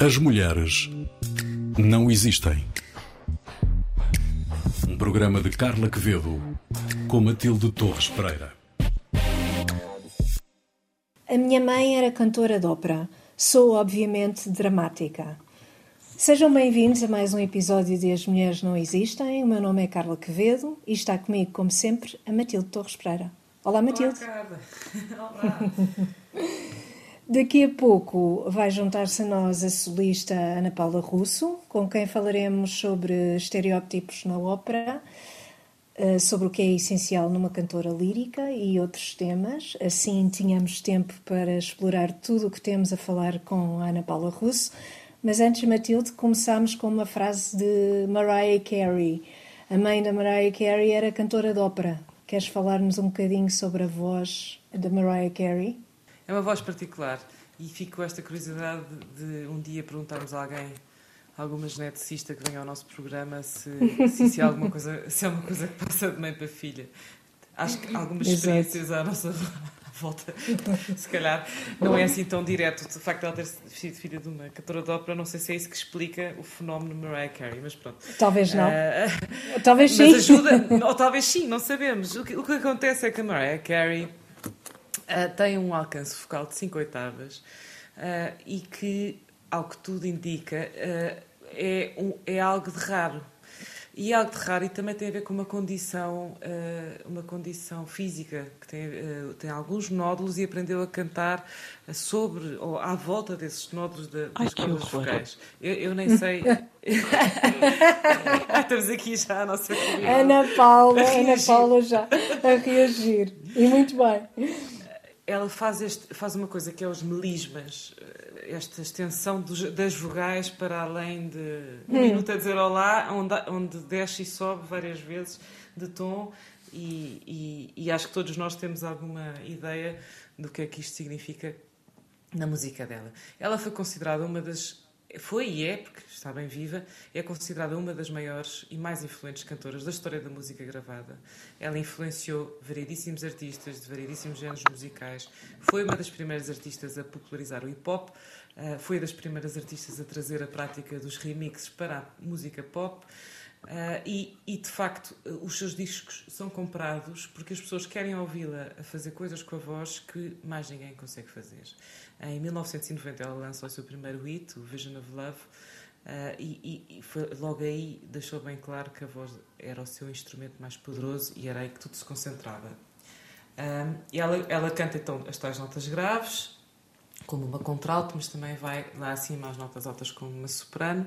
As mulheres não existem. Um programa de Carla Quevedo com Matilde Torres Pereira. A minha mãe era cantora de ópera. Sou, obviamente, dramática. Sejam bem-vindos a mais um episódio de As Mulheres Não Existem. O meu nome é Carla Quevedo e está comigo, como sempre, a Matilde Torres Pereira. Olá, Matilde. Olá. Olá. Daqui a pouco vai juntar-se a nós a solista Ana Paula Russo, com quem falaremos sobre estereótipos na ópera, eh, sobre o que é essencial numa cantora lírica e outros temas. Assim tínhamos tempo para explorar tudo o que temos a falar com a Ana Paula Russo. Mas antes, Matilde, começámos com uma frase de Mariah Carey. A mãe da Mariah Carey era cantora de ópera. Queres falar-nos um bocadinho sobre a voz da Mariah Carey? É uma voz particular e fico com esta curiosidade de um dia perguntarmos a alguém, alguma geneticista que venha ao nosso programa, se, se, se, é, alguma coisa, se é uma coisa que passa de mãe para filha. Acho que algumas experiências à nossa volta, se calhar, não é assim tão direto. O facto de ela ter sido filha de uma cantora de ópera, não sei se é isso que explica o fenómeno Mariah Carey, mas pronto. Talvez não. Uh, talvez sim. Mas ajuda, ou talvez sim, não sabemos. O que, o que acontece é que a Mariah Carey uh, tem um alcance focal de 5 oitavas uh, e que, ao que tudo indica, é, um, é algo de raro. E algo de raro e também tem a ver com uma condição, uma condição física, que tem, tem alguns nódulos e aprendeu a cantar sobre ou à volta desses nódulos de, das cordas vocais. Eu, eu, nem sei. Estamos aqui já a nossa Ana Paula, Ana Paula já a reagir. E muito bem ela faz, este, faz uma coisa que é os melismas, eh, esta extensão dos, das vogais para além de um hum. minuto a dizer olá, onde, onde desce e sobe várias vezes de tom, e, e, e, acho que todos nós temos alguma ideia do que é que isto significa na música dela. Ela foi considerada uma das foi e é, porque está bem viva, é considerada uma das maiores e mais influentes cantoras da história da música gravada. Ela influenciou variedíssimos artistas de variedíssimos géneros musicais, foi uma das primeiras artistas a popularizar o hip hop, eh, foi das primeiras artistas a trazer a prática dos remixes para a música pop. Uh, e, e, de facto, os seus discos são comprados porque as pessoas querem ouvi-la a fazer coisas com a voz que mais ninguém consegue fazer. Em 1990 ela lançou o seu primeiro hit, o Vision of Love, uh, e, e foi, logo aí deixou bem claro que a voz era o seu instrumento mais poderoso e era aí que tudo se concentrava. Um, ela, ela canta então as tais notas graves, como uma contralto, mas também vai lá acima às notas altas como uma soprano.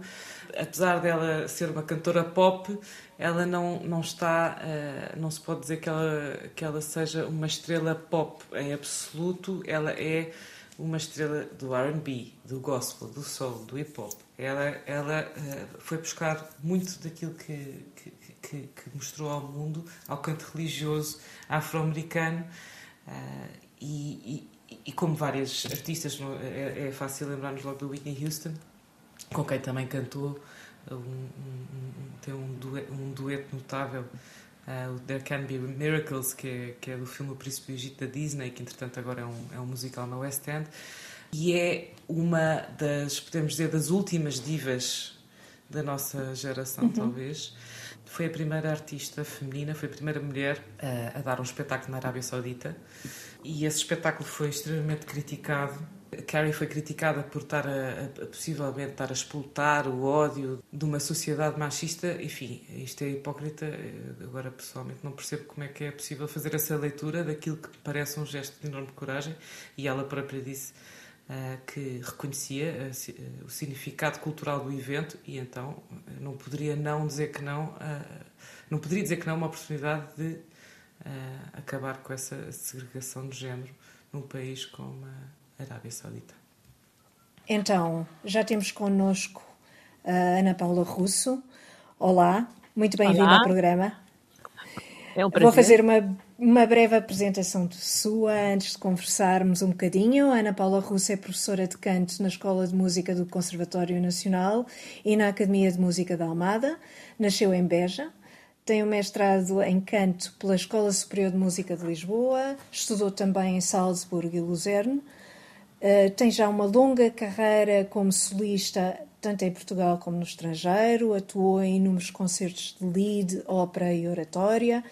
Apesar dela ser uma cantora pop, ela não, não está, uh, não se pode dizer que ela, que ela seja uma estrela pop em absoluto, ela é uma estrela do R&B, do gospel, do soul, do hip hop. Ela, ela uh, foi buscar muito daquilo que, que, que, que, mostrou ao mundo, ao canto religioso afro-americano uh, e, e, como várias artistas, é, é fácil lembrar-nos logo do Whitney Houston, com quem também cantou, um, um, tem um dueto, um dueto notável Uh, o There Can Be Miracles, que é, que é do filme O Príncipe do Egito da Disney, que entretanto agora é um, é um musical na West End, e é uma das, podemos dizer, das últimas divas da nossa geração, uhum. talvez. Foi a primeira artista feminina, foi a primeira mulher uh, a dar um espetáculo na Arábia Saudita, e esse espetáculo foi extremamente criticado Carrie foi criticada por estar a, a, possivelmente estar a explotar o ódio de uma sociedade machista. Enfim, isto é hipócrita. Agora, pessoalmente, não percebo como é que é possível fazer essa leitura daquilo que parece um gesto de enorme coragem. E ela própria disse que reconhecia uh, o significado cultural do evento e então não poderia não dizer que não. Não poderia dizer que não uma oportunidade de acabar com essa segregação de género num país como a Arábia Saudita. Então, já temos connosco a Ana Paula Russo. Olá, muito bem-vinda ao programa. É um prazer. Vou fazer uma, uma breve apresentação de sua antes de conversarmos um bocadinho. Ana Paula Russo é professora de canto na Escola de Música do Conservatório Nacional e na Academia de Música da Almada. Nasceu em Beja, tem um mestrado em canto pela Escola Superior de Música de Lisboa, estudou também em Salzburgo e Luzerne. Uh, tem já uma longa carreira como solista, tanto em Portugal como no estrangeiro. Atuou em inúmeros concertos de lead, ópera e oratória.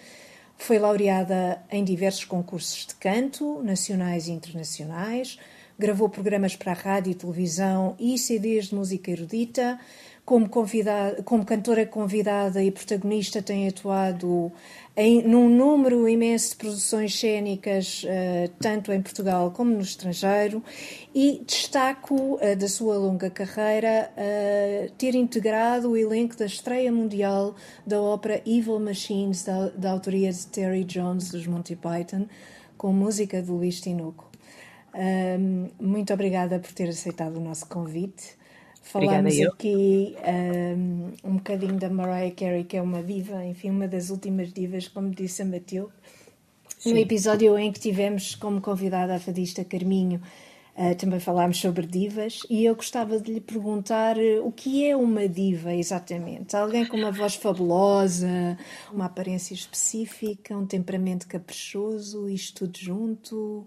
Foi laureada em diversos concursos de canto, nacionais e internacionais. Gravou programas para a rádio e televisão e CDs de música erudita como, convidada, como cantora convidada e protagonista, tem atuado em, num número imenso de produções cênicas, uh, tanto em Portugal como no estrangeiro, e destaco uh, da sua longa carreira uh, ter integrado o elenco da estreia mundial da ópera Evil Machines, da, da autoria de Terry Jones, dos Monty Python, com música de Luís Tinoco. muito obrigada por ter aceitado o nosso convite. Falámos aqui um, um bocadinho da Mariah Carey, que é uma diva, enfim, uma das últimas divas, como disse a Matilde. Sim. No episódio em que tivemos como convidada a fadista Carminho, uh, também falámos sobre divas e eu gostava de lhe perguntar uh, o que é uma diva exatamente? Alguém com uma voz fabulosa, uma aparência específica, um temperamento caprichoso, isto tudo junto?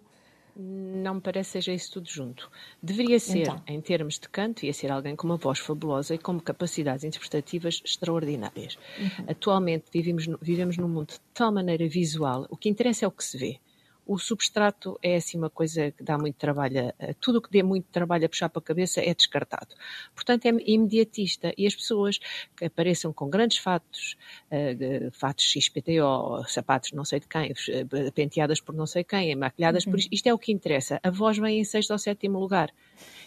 Não me parece que seja isso tudo junto. Deveria ser, então. em termos de canto, ia ser alguém com uma voz fabulosa e com capacidades interpretativas extraordinárias. Uhum. Atualmente vivemos, vivemos num mundo de tal maneira visual, o que interessa é o que se vê o substrato é assim uma coisa que dá muito trabalho, tudo o que dê muito trabalho a puxar para a cabeça é descartado. Portanto, é imediatista e as pessoas que apareçam com grandes fatos, uh, fatos XPTO, sapatos não sei de quem, uh, penteadas por não sei quem, maquilhadas uhum. por isto, isto é o que interessa. A voz vem em sexto ou sétimo lugar.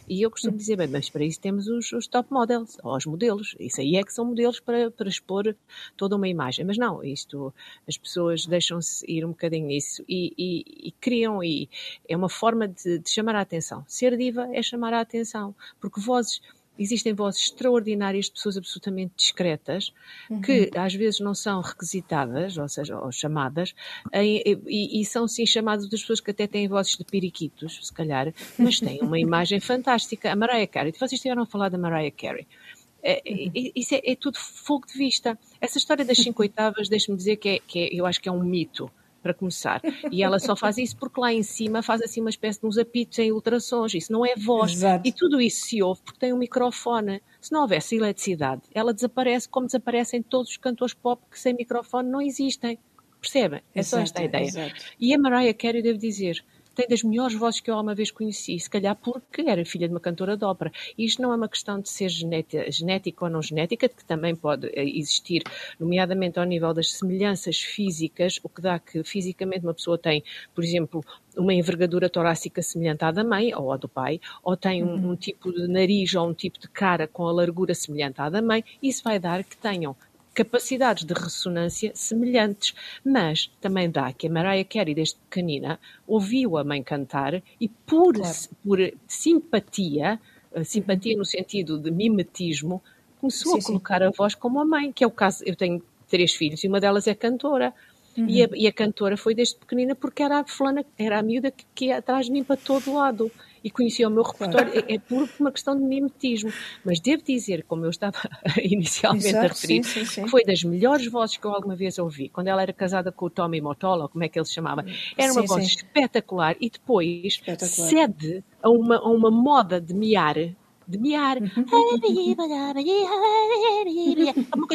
E eu costumo dizer, bem, mas para isso temos os, os, top models, ou os modelos. Isso aí é que são modelos para, para expor toda uma imagem. Mas não, isto, as pessoas deixam-se ir um bocadinho nisso e, e, e criam, e é uma forma de, de chamar a atenção. Ser diva é chamar a atenção, porque vozes existem vozes extraordinárias de pessoas absolutamente discretas, uhum. que às vezes não são requisitadas, ou seja, ou chamadas, e, e, e, são sim chamadas das pessoas que até têm vozes de periquitos, se calhar, mas têm uma imagem fantástica. A Mariah Carey, vocês estiveram a falar da Mariah Carey. É, uhum. isso é, é, tudo fogo de vista. Essa história das cinco oitavas, deixe-me dizer que, é, que é, eu acho que é um mito para começar. E ela só faz isso porque lá em cima faz assim uma espécie de uns apitos em ultrassons. Isso não é voz. Exato. E tudo isso se ouve porque tem um microfone. Se não houvesse eletricidade, ela desaparece como desaparecem todos os cantores pop que sem microfone não existem. Percebem? É só esta a ideia. Exato. E a Mariah Carey, devo dizer, tem das melhores vozes que eu alguma vez conheci, se calhar porque era filha de uma cantora de ópera. E isto não é uma questão de ser genética, genética ou não genética, que também pode eh, existir, nomeadamente ao nível das semelhanças físicas, o que dá que fisicamente uma pessoa tem, por exemplo, uma envergadura torácica semelhante à da mãe ou à do pai, ou tem um, uhum. um, tipo de nariz ou um tipo de cara com a largura semelhante à da mãe, isso vai dar que tenham capacidades de ressonância semelhantes, mas também dá que a Mariah Carey, desde pequenina, ouviu a mãe cantar e por, claro. por simpatia, eh, simpatia no sentido de mimetismo, começou sim, a colocar sim. a voz como a mãe, que é o caso, eu tenho três filhos e uma delas é cantora. Uhum. E, a, e, a, cantora foi desde pequenina porque era a fulana, era a miúda que, que ia atrás de mim para todo lado e conhecia o meu repertório, claro. é, é por uma questão de mimetismo. Mas devo dizer, como eu estava inicialmente Exato, a referir, sim, sim, sim. que foi das melhores vozes que eu alguma vez ouvi, quando ela era casada com o Tommy Motola, como é que ele se chamava, era uma voz espetacular e depois espetacular. cede a uma, a uma moda de miar de miar. Uhum.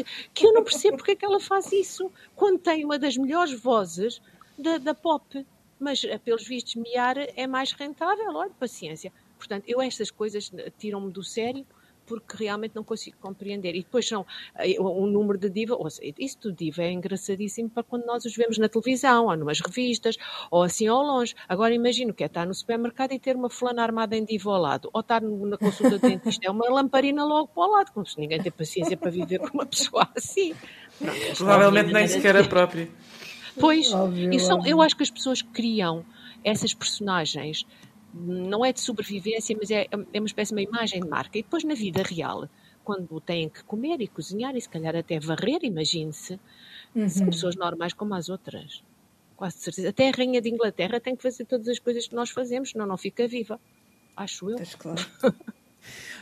que eu não percebo porque é que ela faz isso quando tem uma das melhores vozes da, da pop mas eh, pelos vistos miar é mais rentável, olha, paciência. Portanto, eu estas coisas eh, tiram-me do sério porque realmente não consigo compreender. E depois são eh, um número de diva, ou seja, isso do diva é engraçadíssimo para quando nós os vemos na televisão, ou numas revistas, ou assim ao longe. Agora imagino que é estar no supermercado e ter uma fulana armada em diva ao lado, ou estar na consulta de dentista, é uma lamparina logo para o lado, como se ninguém tem paciência para viver com uma pessoa assim. Pronto, Provavelmente nem sequer a própria. Pois, óbvio, e são, óbvio. eu acho que as pessoas criam essas personagens, não é de sobrevivência, mas é, é uma espécie de uma imagem de marca. E depois na vida real, quando têm que comer e cozinhar e se calhar até varrer, imagine-se, uhum. são pessoas normais como as outras. Quase certeza. Até a Rainha de Inglaterra tem que fazer todas as coisas que nós fazemos, senão não fica viva. Acho eu. Claro.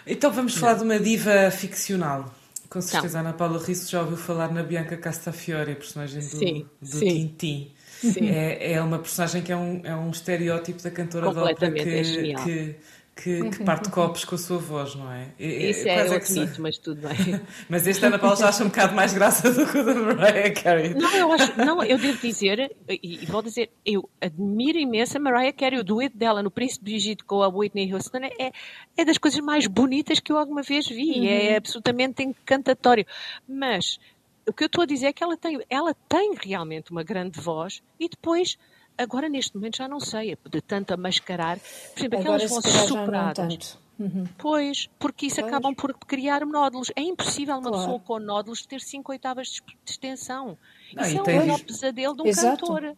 então vamos falar de uma diva ficcional Com certeza, então, Ana Paula Risso já ouviu falar na Bianca Castafiore, a personagem do, sim, do sim. Tintin. Sim. É, é uma personagem que é um, é um estereótipo da cantora de ópera que, é que, que, que, parte copos com a sua voz, não é? Isso é, é outro mito, mas tudo bem. mas este Ana Paula já acha um bocado mais graça do que o da Mariah Carey. Não, eu acho, não, eu devo dizer, e, e vou dizer, eu admiro imenso a Mariah Carey, o dueto dela no Príncipe Brigitte com a Whitney Houston é, é das coisas mais bonitas que eu alguma vez vi, uhum. é absolutamente encantatório. Mas o que eu estou a dizer é que ela tem, ela tem realmente uma grande voz e depois Agora, neste momento, já não sei, de tanto a mascarar. Por exemplo, Agora, aquelas vozes superadas. Uhum. Pois, porque isso pois. acabam por criar nódulos. É impossível uma claro. pessoa com nódulos ter 5 oitavas de extensão. Não, isso é o maior pesadelo de um Exato. cantor.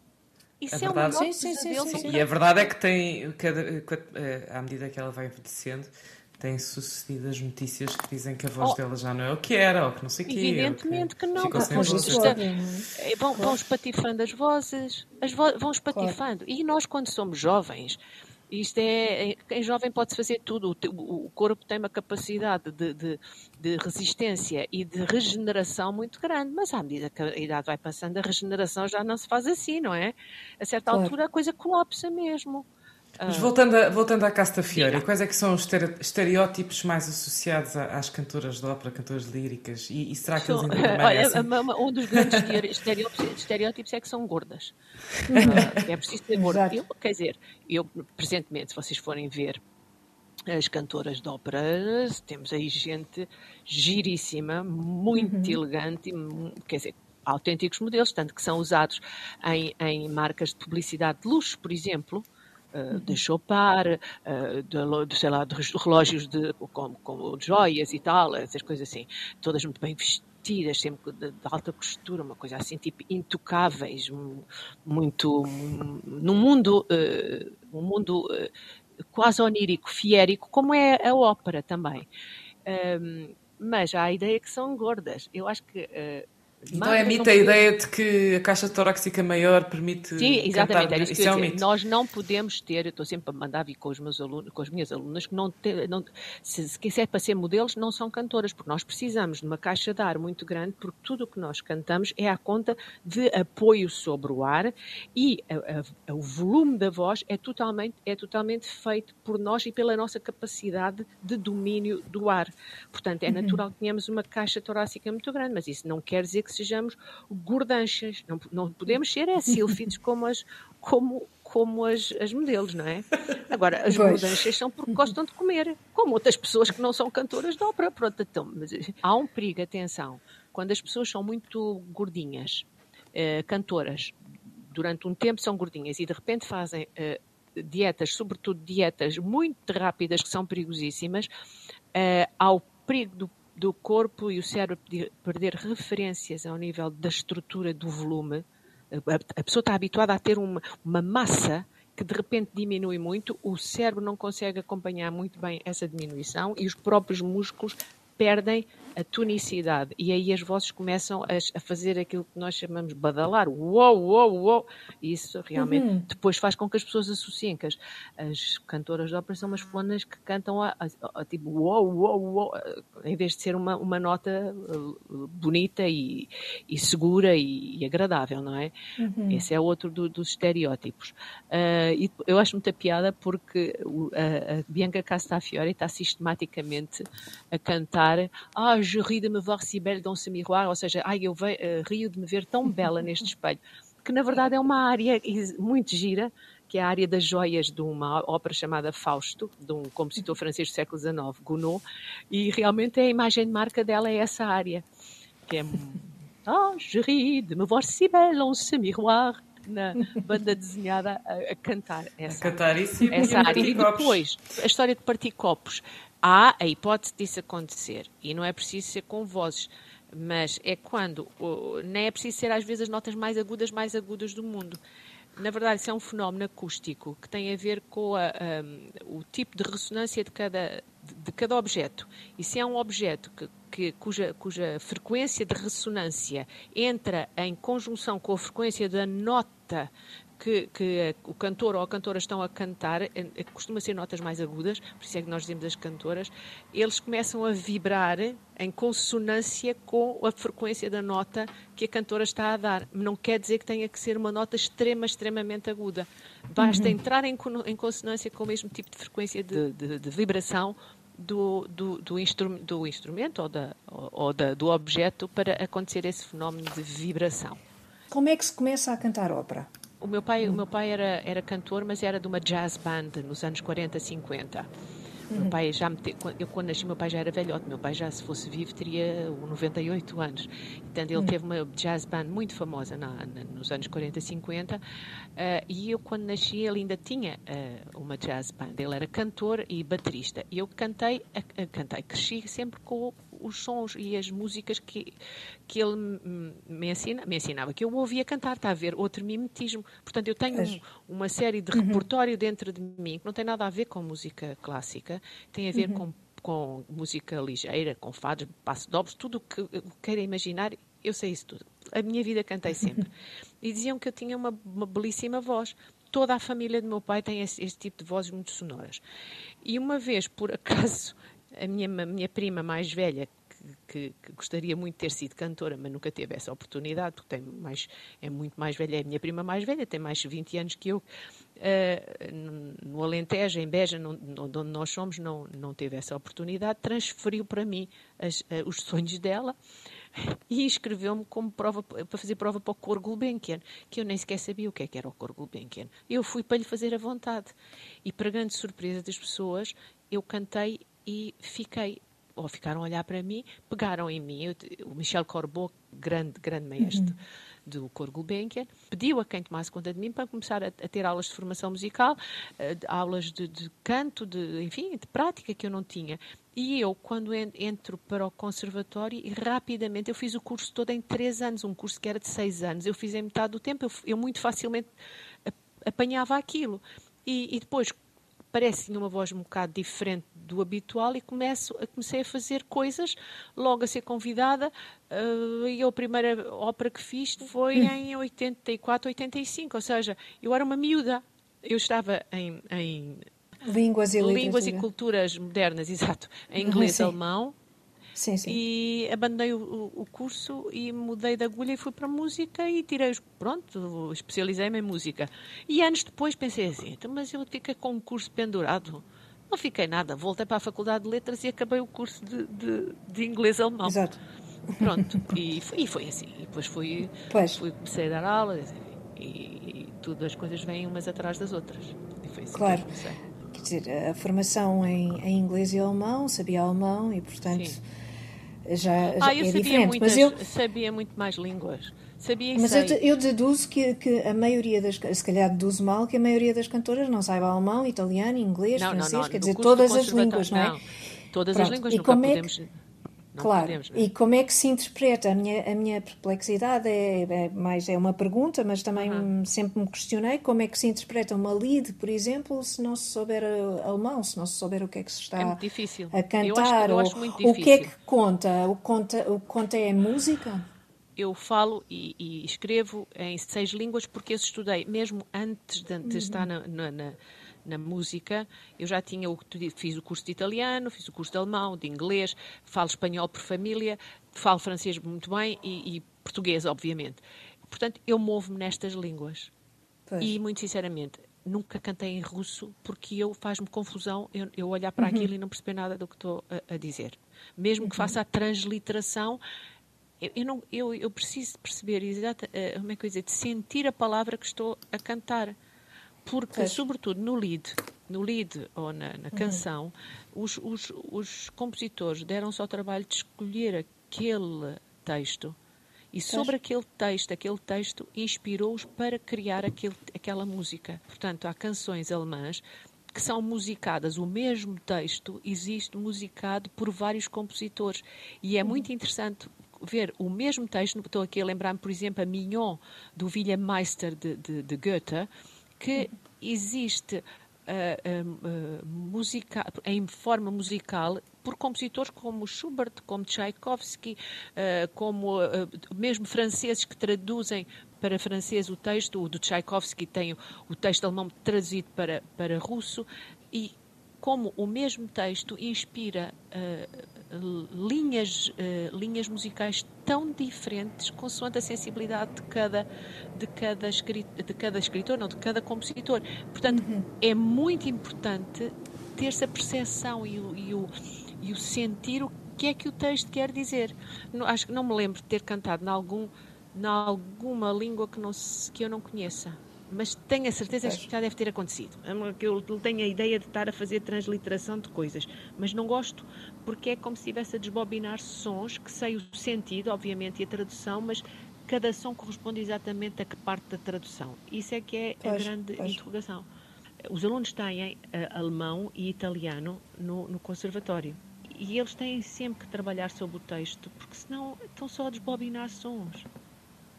Isso é, é um maior sim, pesadelo sim, sim, sim. E a verdade é que tem, cada, eh, à medida que ela vai envelhecendo, têm sucedido as notícias que dizem que a voz oh. dela já não é o que era, ou que não sei o que Evidentemente que, que não. Está, é, vão, vão espatifando as vozes, as vo vão espatifando. Claro. E nós, quando somos jovens, isto é, em jovem pode fazer tudo. O, corpo tem uma capacidade de, de, de, resistência e de regeneração muito grande, mas à medida que a idade vai passando, a regeneração já não se faz assim, não é? A certa claro. altura a coisa colapsa mesmo. Mas voltando, a, voltando à Casta Fiore, quais é que são os estereótipos mais associados às cantoras de ópera, cantoras líricas? E, e será que eles ainda Olha, um dos grandes estereótipos, estereótipos, é que são gordas. uh, é preciso ser gorda. Eu, quer dizer, eu, presentemente, se vocês forem ver as cantoras de ópera, temos aí gente giríssima, muito uhum. elegante, quer dizer, autênticos modelos, tanto que são usados em, em marcas de publicidade de luxo, por exemplo, uh, de Chopin, uh, de, de, sei lá, de relógios de, com, com joias e tal, essas coisas assim, todas muito bem vestidas, sempre de, de, alta costura, uma coisa assim, tipo, intocáveis, muito, num mundo, uh, um mundo quase onírico, fiérico, como é a ópera também. Um, mas há a ideia que são gordas. Eu acho que uh, então é mito a ideia de que a caixa torácica maior permite. Sim, exatamente. Cantar... Isso, isso é um mito. Nós não podemos ter, eu estou sempre a mandar vir com os meus alunos, com as minhas alunas, que não, te, não se, se quiser para ser modelos, não são cantoras, porque nós precisamos de uma caixa de ar muito grande, porque tudo o que nós cantamos é à conta de apoio sobre o ar e a, a, o volume da voz é totalmente, é totalmente feito por nós e pela nossa capacidade de domínio do ar. Portanto, é uhum. natural que tenhamos uma caixa torácica muito grande, mas isso não quer dizer que que sejamos gordanchas. Não, não podemos ser é sílfides como as, como, como as, as modelos, não é? Agora, as pois. gordanchas são porque gostam de comer, como outras pessoas que não são cantoras de ópera. Pronto, então, mas há um perigo, atenção, quando as pessoas são muito gordinhas, eh, cantoras, durante um tempo são gordinhas e de repente fazem eh, dietas, sobretudo dietas muito rápidas que são perigosíssimas, eh, há o perigo do do corpo e o cérebro perder referências ao nível da estrutura do volume. A, pessoa está habituada a ter uma, uma massa que de repente diminui muito, o cérebro não consegue acompanhar muito bem essa diminuição e os próprios músculos perdem a tonicidade. E aí as vozes começam a, a, fazer aquilo que nós chamamos de badalar. Uou, uou, uou. E isso realmente uhum. depois faz com que as pessoas associem que as, as cantoras de ópera são umas fulanas que cantam a, a, a, tipo uou, uou, uou, em vez de ser uma, uma nota uh, bonita e, e segura e, e, agradável, não é? Uhum. Esse é outro do, dos estereótipos. Uh, e eu acho muita piada porque a, a Bianca Castafiore está sistematicamente a cantar ah, je ris de me voir si belle dans ce miroir, ou seja, ai, eu ve, uh, rio de me ver tão bela neste espelho, que na verdade é uma área muito gira, que é a área das joias de uma ópera chamada Fausto, de um compositor francês do século XIX, Gounod, e realmente a imagem de marca dela é essa área, que é Ah, je ris de me voir si belle dans ce miroir, na banda desenhada a, a cantar essa, a cantar isso e essa área. E depois, a história de partir copos há a hipótese disso acontecer e não é preciso ser com vozes, mas é quando nem é preciso ser às vezes as notas mais agudas, mais agudas do mundo. Na verdade, isso é um fenómeno acústico que tem a ver com a, um, o tipo de ressonância de cada, de cada objeto. E se é um objeto que, que, cuja, cuja frequência de ressonância entra em conjunção com a frequência da nota que, que o cantor ou a cantora estão a cantar, costuma ser notas mais agudas, por isso é que nós dizemos as cantoras, eles começam a vibrar em consonância com a frequência da nota que a cantora está a dar. Não quer dizer que tenha que ser uma nota extrema, extremamente aguda. Basta uhum. entrar em, em, consonância com o mesmo tipo de frequência de, de, de vibração do, do, do, instru do, instrumento ou, da, ou da, do objeto para acontecer esse fenómeno de vibração. Como é que se começa a cantar ópera? O meu pai, o meu pai era, era cantor, mas era de uma jazz band nos anos 40, 50. Uhum. Meu pai já me te... eu quando nasci meu pai já era velhote, meu pai já se fosse vivo teria 98 anos. Portanto, ele uhum. teve uma jazz band muito famosa na, na, nos anos 40, 50. Uh, e eu quando nasci ele ainda tinha uh, uma jazz band. Ele era cantor e baterista. E eu cantei, cantei, cresci sempre com os sons e as músicas que, que ele me, ensina, me ensinava, que eu ouvia cantar, está a ver, outro mimetismo. Portanto, eu tenho um, uma série de uhum. repertório dentro de mim que não tem nada a ver com música clássica, tem a ver uhum. com, com música ligeira, com fados, passo dobros, tudo o que queira imaginar, eu sei isso tudo. A minha vida cantei sempre. E diziam que eu tinha uma, uma belíssima voz toda a família do meu pai tem esse, esse, tipo de vozes muito sonoras. E uma vez, por acaso, a minha, a minha prima mais velha, que, que, gostaria muito de ter sido cantora, mas nunca teve essa oportunidade, porque tem mais, é muito mais velha, é a minha prima mais velha, tem mais de 20 anos que eu. Uh, no Alentejo, em Beja, não, onde nós somos, não, não teve essa oportunidade, transferiu para mim as, uh, os sonhos dela e inscreveu-me como prova, para fazer prova para o Cor Gulbenkian, que eu nem sequer sabia o que, é que era o Cor Gulbenkian. Eu fui para lhe fazer a vontade. E, para grande surpresa das pessoas, eu cantei e fiquei ou ficaram a olhar para mim, pegaram em mim. Eu, o Michel Corbeau, grande, grande maestro uhum. do Cor Gulbenkian, pediu a quem tomasse conta de mim para começar a, a ter aulas de formação musical, uh, aulas de, de, canto, de, enfim, de prática que eu não tinha. E eu, quando entro para o conservatório, rapidamente, eu fiz o curso todo em três anos, um curso que era de seis anos. Eu fiz em metade do tempo, eu, eu muito facilmente apanhava aquilo. E, e depois, parece uma voz um bocado diferente do habitual e começo, comecei a fazer coisas, logo a ser convidada. Uh, e a primeira ópera que fiz foi em 84, 85, ou seja, eu era uma miúda. Eu estava em, em Línguas e Línguas e culturas modernas, exato. Em inglês e alemão. Sim, sim. E abandonei o, o, curso e mudei de agulha e fui para a música e tirei, pronto, especializei-me em música. E anos depois pensei assim, então, mas eu fiquei com um curso pendurado. Não fiquei nada, voltei para a Faculdade de Letras e acabei o curso de, de, de inglês-alemão. Exato. Pronto, e foi, e foi assim. E depois fui, pois. fui, comecei a dar aulas e, e tudo, as coisas vêm umas atrás das outras. E foi assim claro. Quer dizer, a formação em, em inglês e alemão, sabia alemão e, portanto... Sim já, ah, eu é sabia diferente. Muitas, mas eu sabia muito mais línguas. Sabia mas eu, eu deduzo que, que a maioria das se calhar deduzo mal que a maioria das cantoras não saiba alemão, italiano, inglês, não, francês, não, não. quer dizer, todas as línguas, não é? Todas Pronto. as línguas, nunca como podemos... É que... Não claro. Podemos, e como é que se interpreta? A minha, a minha perplexidade é, é mais é uma pergunta, mas também uhum. sempre me questionei como é que se interpreta uma lead, por exemplo, se não se souber alemão, se não se souber o que é que se está é muito difícil. a cantar. Eu acho, eu ou, acho muito difícil. O que é que conta? O, conta, o que conta é música? eu falo e, e, escrevo em seis línguas porque eu estudei, mesmo antes de, de uhum. estar na, na, na, na música, eu já tinha o, fiz o curso de italiano, fiz o curso de alemão, de inglês, falo espanhol por família, falo francês muito bem e, e português, obviamente. Portanto, eu movo-me nestas línguas. Pois. E, muito sinceramente, nunca cantei em russo porque eu faz-me confusão eu, eu, olhar para uhum. aquilo e não perceber nada do que estou a, a dizer. Mesmo uhum. que faça a transliteração, eu, eu, não, eu, eu preciso perceber exata, uh, como é que eu dizer, de sentir a palavra que estou a cantar. Porque, sobretudo no lead, no lead ou na, na uhum. canção, uhum. os, os, os compositores deram-se ao trabalho de escolher aquele texto e sobre aquele texto, aquele texto inspirou-os para criar aquele, aquela música. Portanto, há canções alemãs que são musicadas, o mesmo texto existe musicado por vários compositores. E é muito uhum. interessante ver o mesmo texto, estou aqui a lembrar-me, por exemplo, a Mignon, do Wilhelm Meister de, de, de Goethe, que existe uh, uh, musica, em forma musical por compositores como Schubert, como Tchaikovsky, uh, como mesmo franceses que traduzem para francês o texto, o do Tchaikovsky tem o texto alemão traduzido para, para russo, e como o mesmo texto inspira uh, linhas, uh, linhas musicais tão diferentes, consoante a sensibilidade de cada, de cada, de cada escritor, não, de cada compositor. Portanto, uhum. é muito importante ter-se a percepção e o, e, o, e o sentir o que é que o texto quer dizer. Não, acho que não me lembro de ter cantado em algum, alguma língua que, não, que eu não conheça mas tenho a certeza que já deve ter acontecido. Eu tenho a ideia de estar a fazer transliteração de coisas, mas não gosto porque é como se estivesse a desbobinar sons que sei o sentido, obviamente, e a tradução, mas cada som corresponde exatamente a que parte da tradução. Isso é que é pois, a grande pois. interrogação. Os alunos têm uh, alemão e italiano no, no conservatório e eles têm sempre que trabalhar sobre o texto, porque senão estão só a desbobinar sons.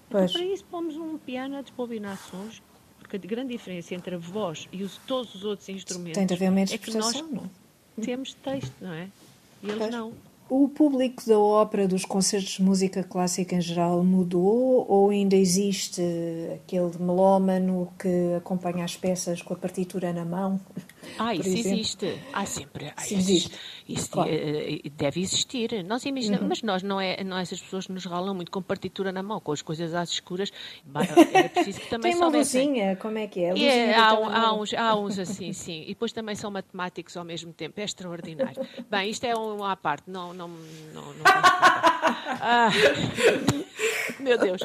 Então, para isso, pomos um piano a desbobinar sons porque a grande diferença entre a voz e os, todos os outros instrumentos Tem de haver uma é que nós não? temos texto, não é? E eles pois. não. O público da ópera, dos concertos de música clássica em geral, mudou ou ainda existe aquele melómano que acompanha as peças com a partitura na mão? Ah, isso exemplo? existe. Ah, sempre. Ah, existe. Isso claro. Eh, eh, deve existir. Nós imaginamos, uhum. mas nós não é, não é essas pessoas que nos ralam muito com partitura na mão, com as coisas às escuras. Era preciso que também Tem uma soubessem. luzinha, como é que é? é há, há, uns, há uns assim, sim. E depois também são matemáticos ao mesmo tempo. É extraordinário. Bem, isto é uma à parte. Não, não, não, não ah, Meu Deus.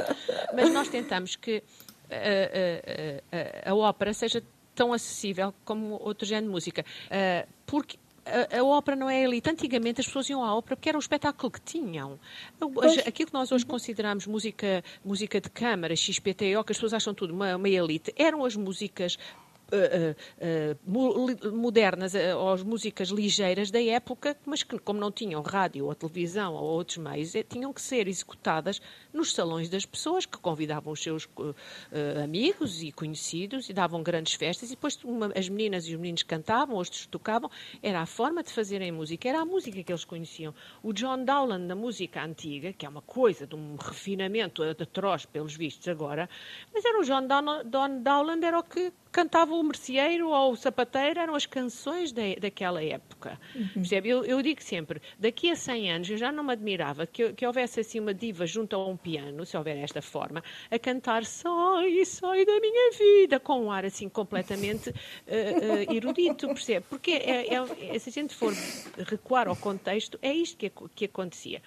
Mas nós tentamos que a, a, a, a ópera seja tão acessível como outro género de música. Uh, porque a, a, ópera não é elite. Antigamente as pessoas iam à ópera porque era um espetáculo que tinham. Pois. Aquilo que nós hoje consideramos música, música de câmara, XPTO, que as pessoas acham tudo uma, uma elite, eram as músicas Uh, uh, modernas, uh, ou as músicas ligeiras da época, mas que, como não tinham rádio ou televisão ou outros meios, tinham que ser executadas nos salões das pessoas que convidavam os seus amigos e conhecidos e davam grandes festas. E depois uma, as meninas e os meninos cantavam, outros tocavam. Era a forma de fazerem música, era a música que eles conheciam. O John Dowland, na música antiga, que é uma coisa de um refinamento atroz, pelos vistos agora, mas era o John Dowland, era o que cantava o merceeiro ou o sapateiro, eram as canções daquela época. Uhum. Eu, eu, digo sempre, daqui a 100 anos eu já não me admirava que, que houvesse assim uma diva junto a um piano, se houver esta forma, a cantar Sai, sai da minha vida, com um ar assim completamente uh, uh, erudito, percebe? Porque é, é, é, se a gente for recuar ao contexto, é isto que, que acontecia.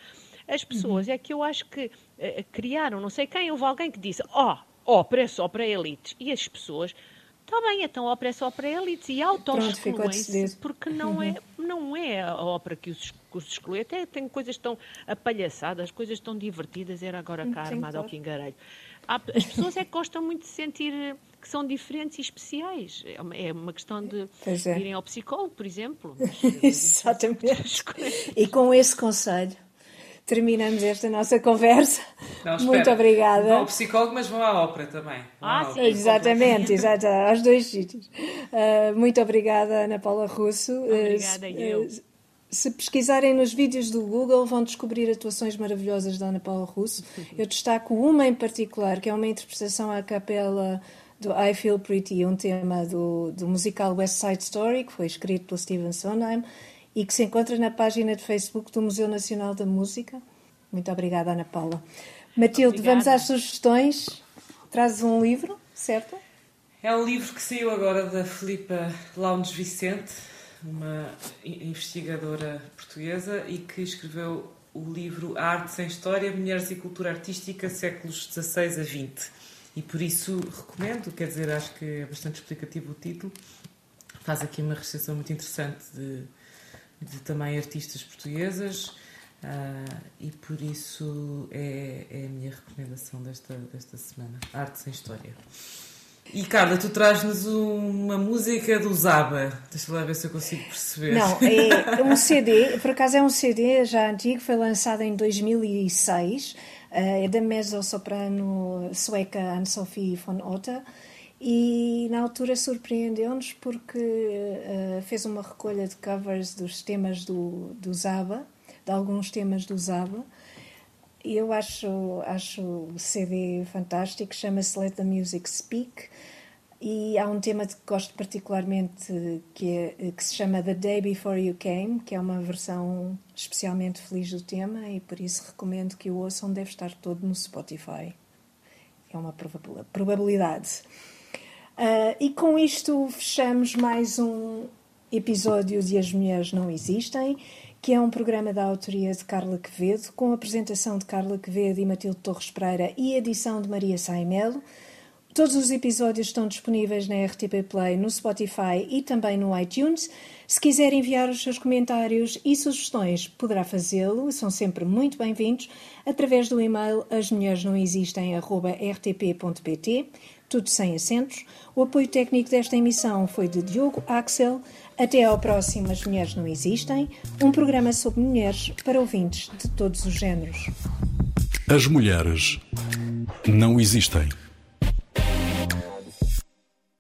As pessoas, uhum. é que eu acho que uh, criaram, não sei quem, houve alguém que disse, ó, oh, ópera é só para elites. E as pessoas Está bem, então a ópera é só para elites e auto-excluem-se, porque não, uhum. é, não é a ópera que os, que os exclui. Até tem coisas tão apalhaçadas, coisas tão divertidas, era agora cá armada claro. ao pingarelho. As pessoas é que gostam muito de sentir que são diferentes e especiais. É uma, é uma questão de é. irem ao psicólogo, por exemplo. Exatamente. e com esse conselho terminamos esta nossa conversa. Não, Muito obrigada. Vão ao psicólogo, mas vão à ópera também. ah, sim. Exatamente, exato, aos dois sítios. Uh, muito obrigada, Ana Paula Russo. Obrigada, uh, eu. Se pesquisarem nos vídeos do Google, vão descobrir atuações maravilhosas da Ana Paula Russo. Eu destaco uma em particular, que é uma interpretação à capela do I Feel Pretty, um tema do, do musical West Side Story, que foi escrito pelo Steven Sondheim e que se encontra na página de Facebook do Museu Nacional da Música. Muito obrigada, Ana Paula. Matilde, obrigada. vamos às sugestões. Trazes um livro, certo? É um livro que saiu agora da Filipa Launes Vicente, uma investigadora portuguesa e que escreveu o livro A Arte Sem História, Mulheres e Cultura Artística, séculos XVI a XX. E por isso recomendo, quer dizer, acho que é bastante explicativo o título. Faz aqui uma recepção muito interessante de, de também artistas portuguesas uh, e por isso é, é, a minha recomendação desta, desta semana. Arte sem História. E Carla, tu traz-nos uma música do Zaba. Deixa lá ver se eu consigo perceber. Não, é um CD, por acaso é um CD já antigo, foi lançado em 2006. Ah, é da mezzo-soprano sueca Anne-Sophie von Otter e na altura surpreendeu-nos porque uh, fez uma recolha de covers dos temas do, do Zaba, de alguns temas do Zaba, eu acho, acho o CD fantástico, chama-se Let the Music Speak. E há um tema que gosto particularmente que, é, que se chama The Day Before You Came, que é uma versão especialmente feliz do tema e por isso recomendo que o ouçam, deve estar todo no Spotify. É uma probabilidade. Uh, e com isto fechamos mais um episódio de As Mulheres Não Existem, que é um programa da autoria de Carla Quevedo, com a apresentação de Carla Quevedo e Matilde Torres Pereira e edição de Maria Saimelo. Todos os episódios estão disponíveis na RTP Play, no Spotify e também no iTunes. Se quiser enviar os seus comentários e sugestões, poderá fazê-lo, são sempre muito bem-vindos, através do e-mail asmulheresnãoexistem.rtp.pt, tudo sem acentos. O apoio técnico desta emissão foi de Diogo Axel. Até ao próximo As Mulheres Não Existem, um programa sobre mulheres para ouvintes de todos os géneros. As mulheres não existem.